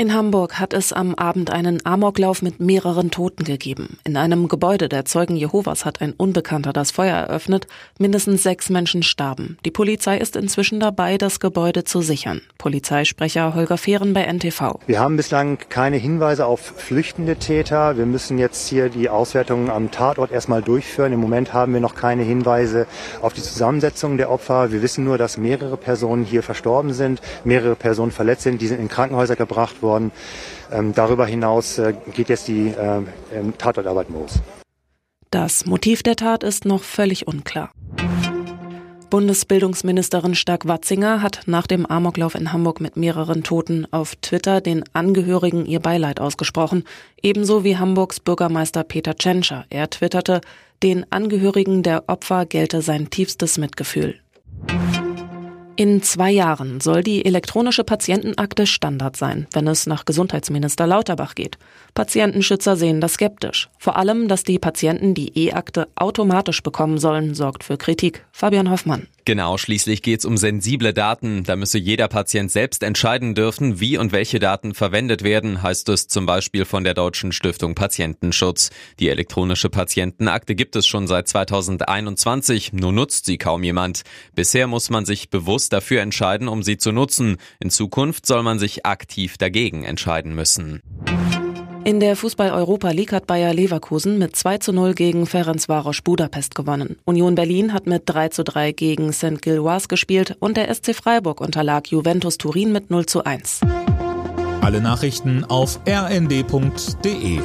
In Hamburg hat es am Abend einen Amoklauf mit mehreren Toten gegeben. In einem Gebäude der Zeugen Jehovas hat ein Unbekannter das Feuer eröffnet. Mindestens sechs Menschen starben. Die Polizei ist inzwischen dabei, das Gebäude zu sichern. Polizeisprecher Holger Fehren bei NTV. Wir haben bislang keine Hinweise auf flüchtende Täter. Wir müssen jetzt hier die Auswertungen am Tatort erstmal durchführen. Im Moment haben wir noch keine Hinweise auf die Zusammensetzung der Opfer. Wir wissen nur, dass mehrere Personen hier verstorben sind, mehrere Personen verletzt sind. Die sind in Krankenhäuser gebracht worden worden. Ähm, darüber hinaus äh, geht jetzt die äh, Tatortarbeit los. Das Motiv der Tat ist noch völlig unklar. Bundesbildungsministerin Stark-Watzinger hat nach dem Amoklauf in Hamburg mit mehreren Toten auf Twitter den Angehörigen ihr Beileid ausgesprochen, ebenso wie Hamburgs Bürgermeister Peter Tschentscher. Er twitterte, den Angehörigen der Opfer gelte sein tiefstes Mitgefühl. In zwei Jahren soll die elektronische Patientenakte Standard sein, wenn es nach Gesundheitsminister Lauterbach geht. Patientenschützer sehen das skeptisch. Vor allem, dass die Patienten die E-Akte automatisch bekommen sollen, sorgt für Kritik. Fabian Hoffmann. Genau, schließlich geht es um sensible Daten. Da müsse jeder Patient selbst entscheiden dürfen, wie und welche Daten verwendet werden, heißt es zum Beispiel von der Deutschen Stiftung Patientenschutz. Die elektronische Patientenakte gibt es schon seit 2021, nur nutzt sie kaum jemand. Bisher muss man sich bewusst dafür entscheiden, um sie zu nutzen. In Zukunft soll man sich aktiv dagegen entscheiden müssen. In der Fußball-Europa League hat Bayer Leverkusen mit 2 zu 0 gegen Ferencvaros Budapest gewonnen. Union Berlin hat mit 3 zu 3 gegen St. Gilloise gespielt und der SC Freiburg unterlag Juventus Turin mit 0 zu 1. Alle Nachrichten auf rnd.de